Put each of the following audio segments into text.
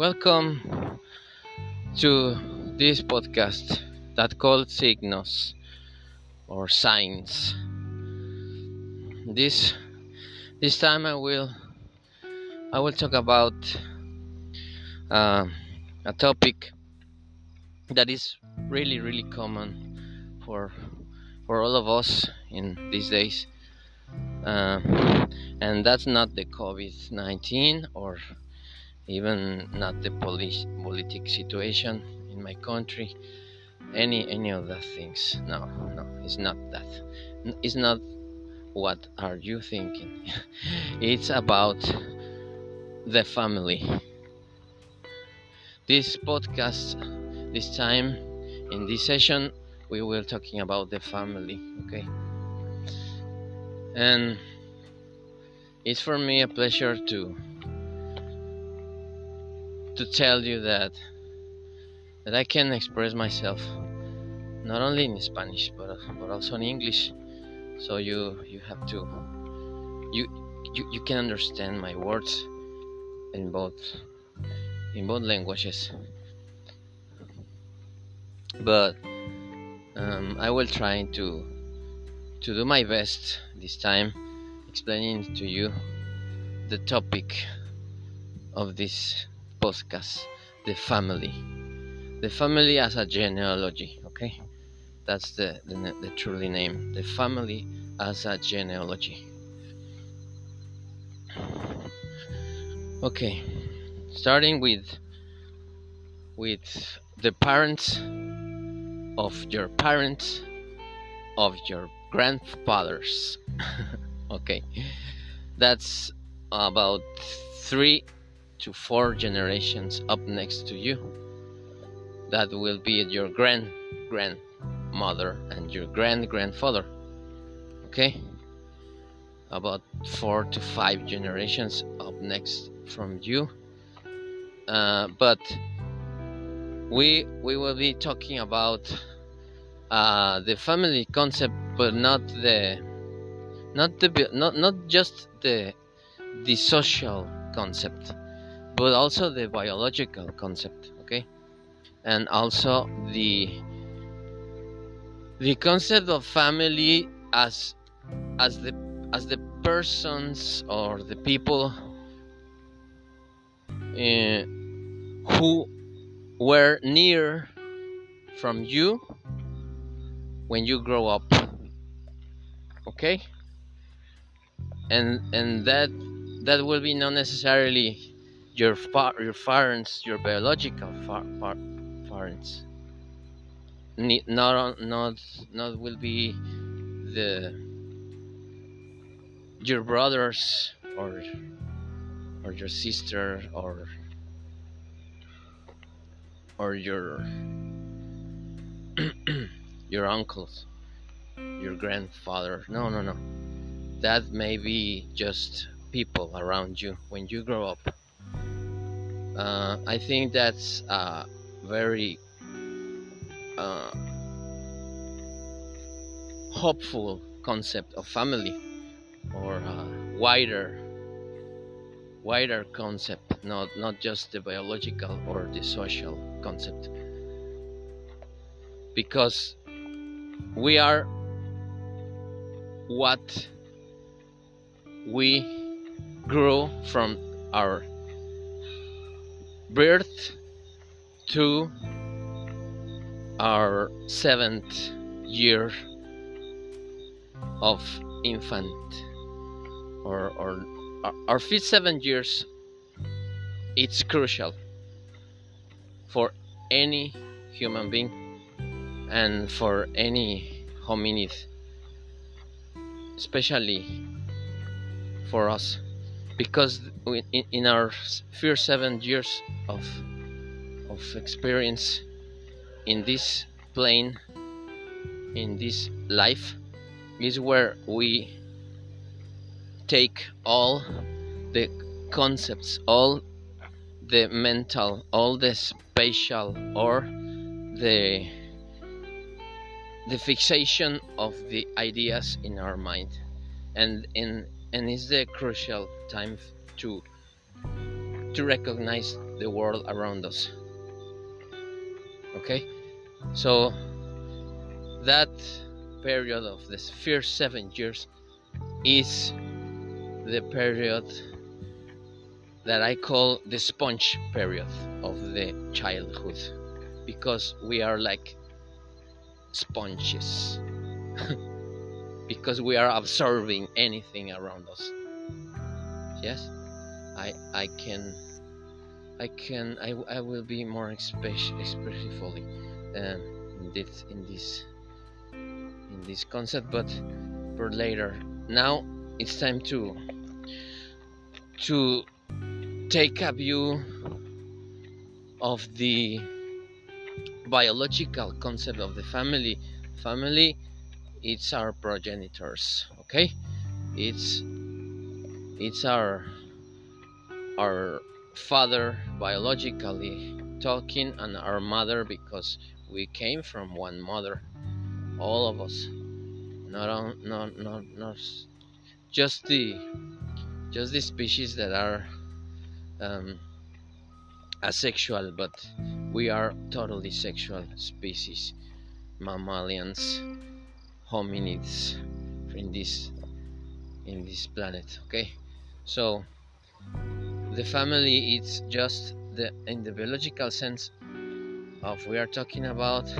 Welcome to this podcast that called Signos or Signs. This this time I will I will talk about uh, a topic that is really really common for for all of us in these days, uh, and that's not the COVID nineteen or even not the police politic situation in my country. Any any of the things. No no it's not that. It's not what are you thinking. It's about the family. This podcast this time in this session we will talking about the family okay? And it's for me a pleasure to to tell you that that I can express myself not only in Spanish but but also in English. So you you have to you you, you can understand my words in both in both languages. But um, I will try to to do my best this time explaining to you the topic of this podcast the family. The family as a genealogy okay that's the, the, the truly name. The family as a genealogy. Okay starting with with the parents of your parents of your grandfathers. Okay that's about three to four generations up next to you. That will be your grand grandmother and your grand grandfather. Okay? About four to five generations up next from you. Uh, but we we will be talking about uh, the family concept, but not the not the not not just the the social concept but also the biological concept okay? And also the the concept of family as as the as the persons or the people uh, who were near from you when you grow up okay? And and that that will be not necessarily your fa- your parents, your biological fa- fa- parents. Not not not will be the your brothers or or your sister or or your your uncles your grandfather. No no no. That may be just people around you when you grow up uh, I think that's a very uh, hopeful concept of family or a wider wider concept not not just the biological or the social concept. Because we are what we grow from our birth to our seventh year of infant or, or our fifth seven years it's crucial for any human being and for any hominid especially for us because in, our first seven years of of experience in this plane in this life is where we take all the concepts all the mental all the spatial or the the fixation of the ideas in our mind. And in and it's the crucial time to to recognize the world around us. Okay? So that period of the first seven years is the period that I call the sponge period of the childhood. Because we are like sponges because we are absorbing anything around us. Yes? I i can i can i, I will be more expressively um, in this in this in this concept but for later. Now it's time to to take a view of the biological concept of the family. Family it's our progenitors okay? It's it's our our father biologically talking and our mother because we came from one mother. All of us. Not on, not not not just the just the species that are um, asexual but we are totally sexual species. Mammalians hominids in this in this planet okay? So the family it's just the in the biological sense of we are talking about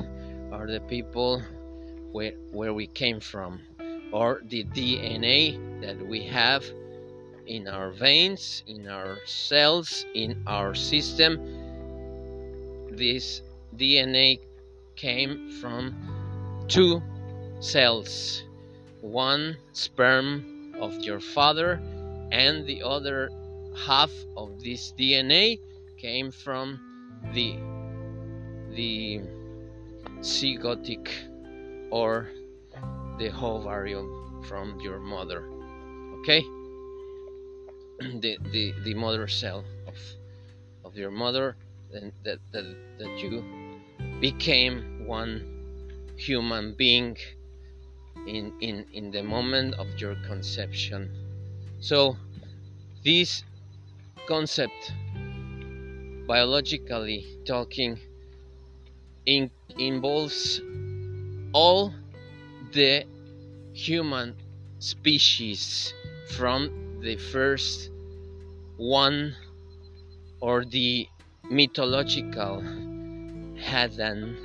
are the people where where we came from or the DNA that we have in our veins in our cells in our system. This DNA came from two cells one sperm of your father and the other half of this DNA came from the the zygotic or the ovarium from your mother okay? The, the the mother cell of of your mother and that, that that you became one human being in, in, in the moment of your conception. So, this concept, biologically talking, in, involves all the human species from the first one or the mythological Hadan.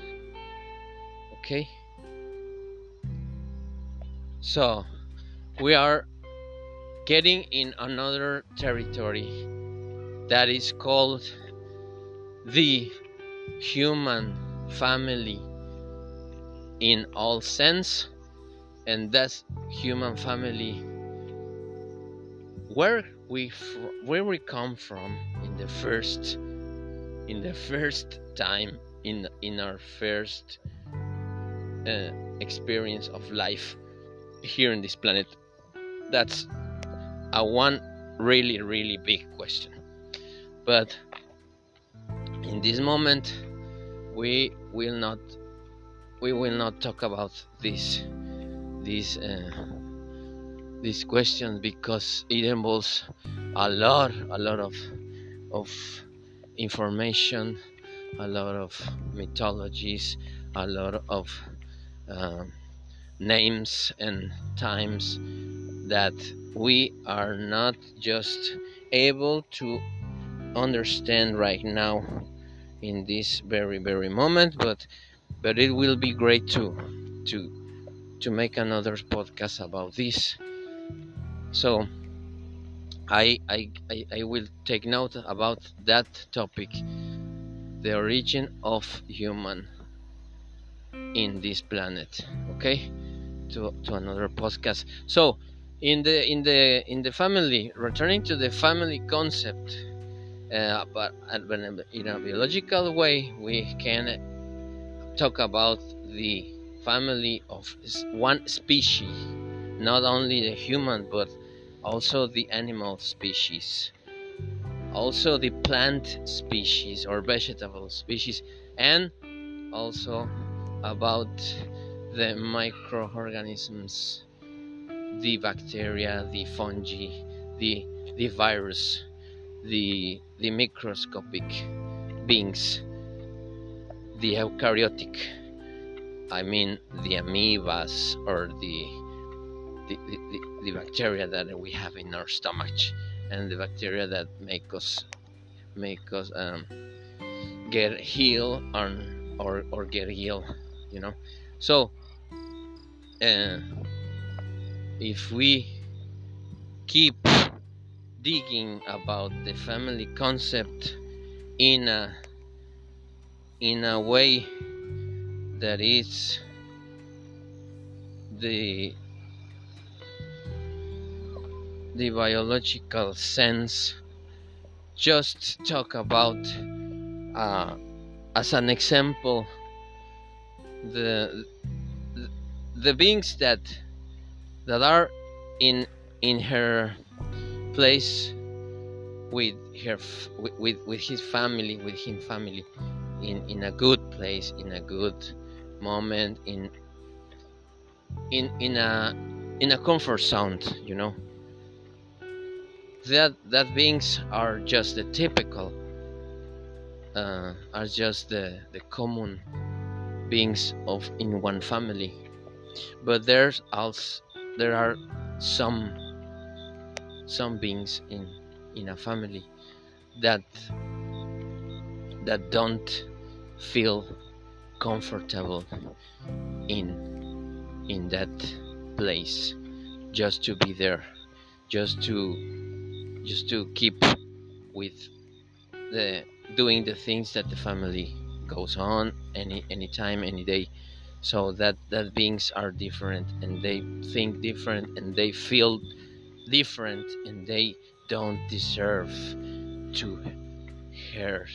Okay? So, we are getting in another territory that is called the human family in all sense and that's human family where we where we come from in the first in the first time in in our first uh, experience of life here in this planet? That's a one really, really big question. But in this moment, we will not we will not talk about this this uh, this question because it involves a lot a lot of of information a lot of mythologies a lot of um, names and times that we are not just able to understand right now in this very very moment but but it will be great to to to make another podcast about this. So I, I i will take note about that topic the origin of human in this planet okay to, to another podcast. So, in the in the in the family, returning to the family concept, uh, but in a biological way, we can talk about the family of one species, not only the human but also the animal species, also the plant species or vegetable species, and also about the microorganisms, the bacteria, the fungi, the, the virus, the the microscopic beings the eukaryotic i mean the amoebas or the the, the, the bacteria that we have in our stomach and the bacteria that make us make us um, get heal or, or or get ill you know? So uh, if we keep digging about the family concept in a in a way that is the the biological sense just talk about uh, as an example the the beings that that are in in her place with her with with his family with him family in in a good place in a good moment in in in a in a comfort zone you know? That that beings are just the typical uh, are just the the common beings of in one family but there's also there are some some beings in in a family that that don't feel comfortable in in that place just to be there just to just to keep with the doing the things that the family goes on any any time any day so that that beings are different and they think different and they feel different and they don't deserve to her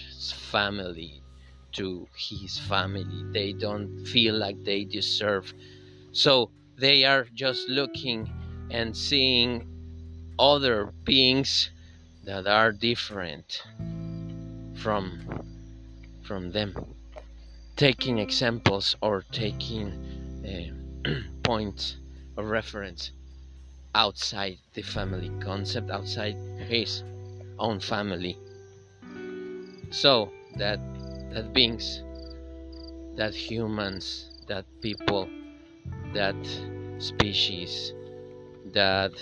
family to his family. They don't feel like they deserve. So they are just looking and seeing other beings that are different from from them taking examples or taking uh, points of reference outside the family concept outside his own family. So that that beings that humans that people that species that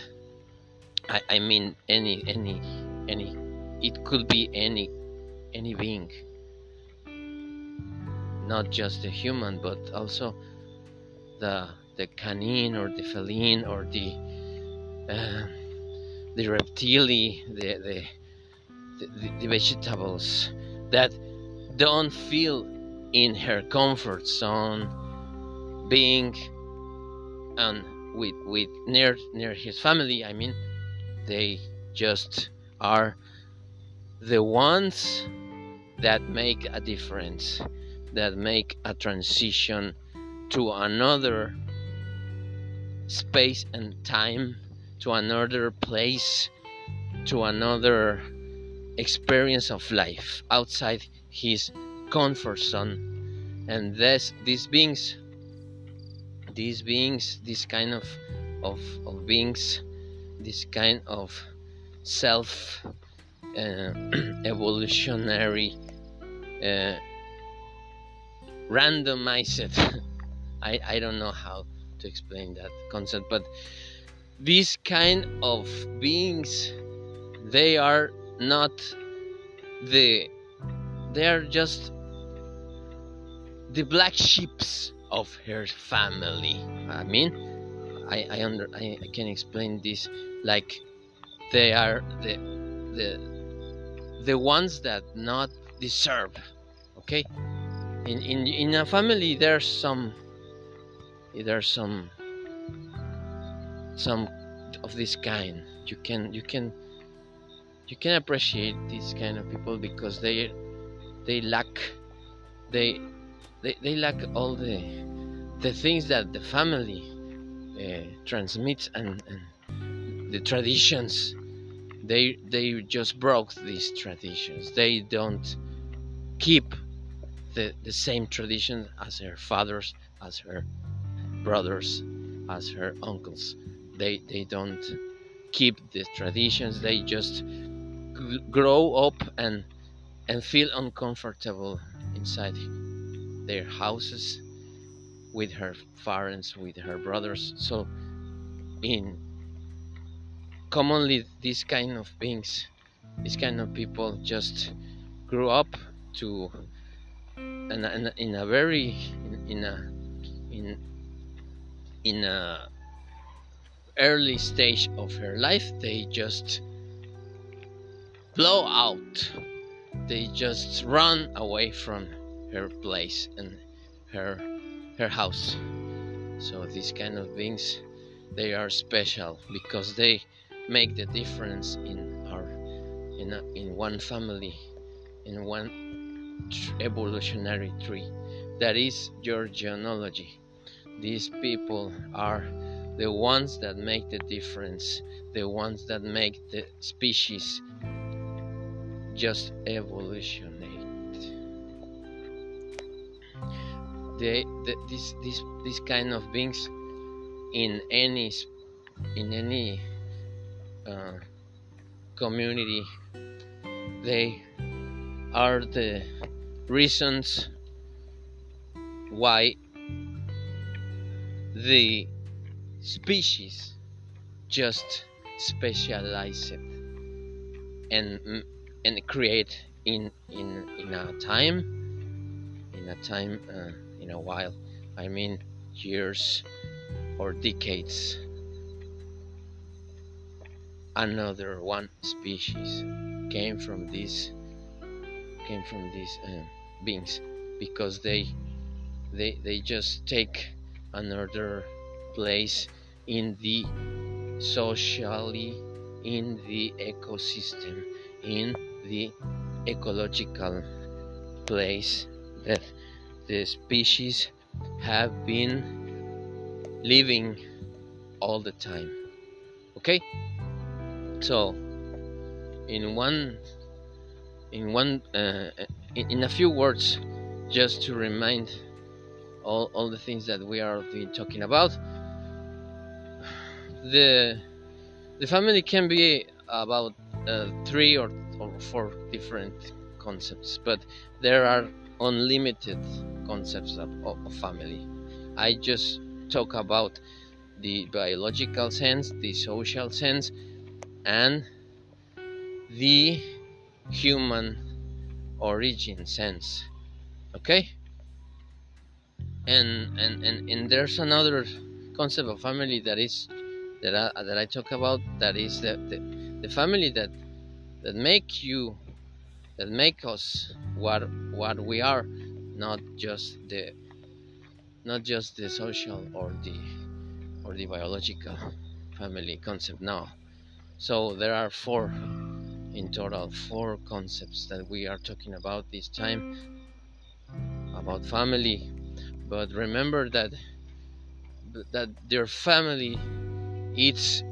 I, I mean any any any it could be any any being not just the human but also the the canine or the feline or the uh, the reptili the the, the the vegetables that don't feel in her comfort zone being and with with near near his family i mean they just are the ones that make a difference, that make a transition to another space and time, to another place, to another experience of life outside his comfort zone. And this, these beings, these beings, this kind of, of, of beings, this kind of self uh, evolutionary uh, randomized. I, I don't know how to explain that concept but these kind of beings they are not the they are just the black sheeps of her family. I mean i i under I, I can explain this like they are the the the ones that not deserve okay in in in a family there's some there's some some of this kind. You can you can you can appreciate these kind of people because they they lack they they, they lack all the the things that the family uh, transmits and, and the traditions. They they just broke these traditions. They don't keep the, the same tradition as her fathers as her brothers as her uncles. They they don't keep the traditions. They just grow up and and feel uncomfortable inside their houses with her parents with her brothers. So in commonly these kind of beings these kind of people just grew up to in a, in a very in, in a in in a early stage of her life they just blow out. They just run away from her place and her her house. So these kind of beings they are special because they make the difference in our in a, in one family in one evolutionary tree that is your genealogy. These people are the ones that make the difference the ones that make the species just evolutionate. They, the, this this this kind of beings in any in any uh, community they are the reasons why the species just specialize it and and create in in in a time in a time uh, in a while. I mean years or decades. Another one species came from this came from these uh, beings because they they they just take another place in the socially in the ecosystem in the ecological place that the species have been living all the time. Okay? So in one in one uh, in, in a few words just to remind all, all the things that we are been talking about. The the family can be about uh, three or, or four different concepts but there are unlimited concepts of, of, of family. I just talk about the biological sense the social sense and the human origin sense okay? And and and, and there's another concept of family that is that I, that I talk about that is the, the, the family that that make you that make us what what we are not just the not just the social or the or the biological family concept now so there are four in total four concepts that we are talking about this time about family. But remember that that their family it's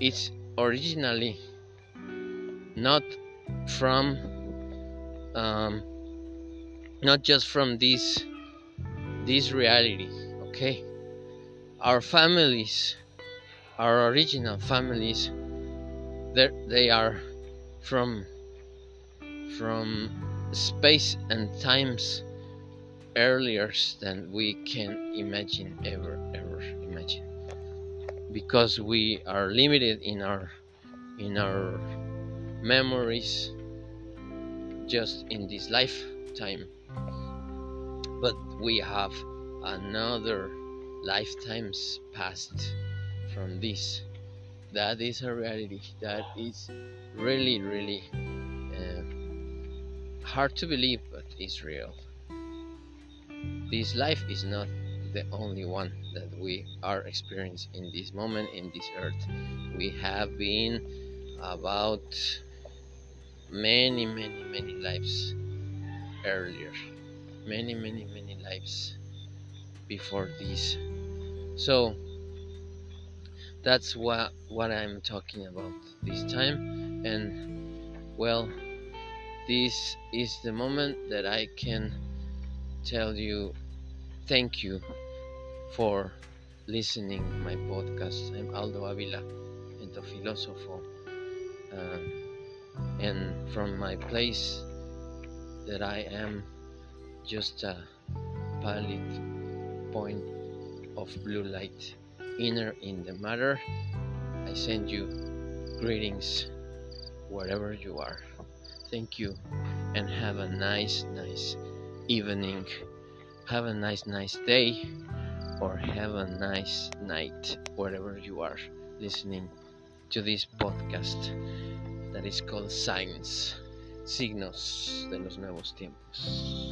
it's originally not from um, not just from this this reality okay? Our families our original families they are from from space and times earlier than we can imagine ever ever imagine. Because we are limited in our in our memories just in this lifetime. But we have another lifetimes past from this that is a reality that is really really uh, hard to believe but it's real. This life is not the only one that we are experiencing in this moment in this earth. We have been about many many many lives earlier. Many many many lives before this. So that's what what i'm talking about this time and well this is the moment that i can tell you thank you for listening my podcast. I'm Aldo Avila, and the philosopher, uh, and from my place that I am just a pallid point of blue light inner in the matter, I send you greetings wherever you are. Thank you and have a nice, nice evening. Have a nice, nice day or have a nice night wherever you are listening to this podcast that is called Signs, Signos de los Nuevos Tiempos.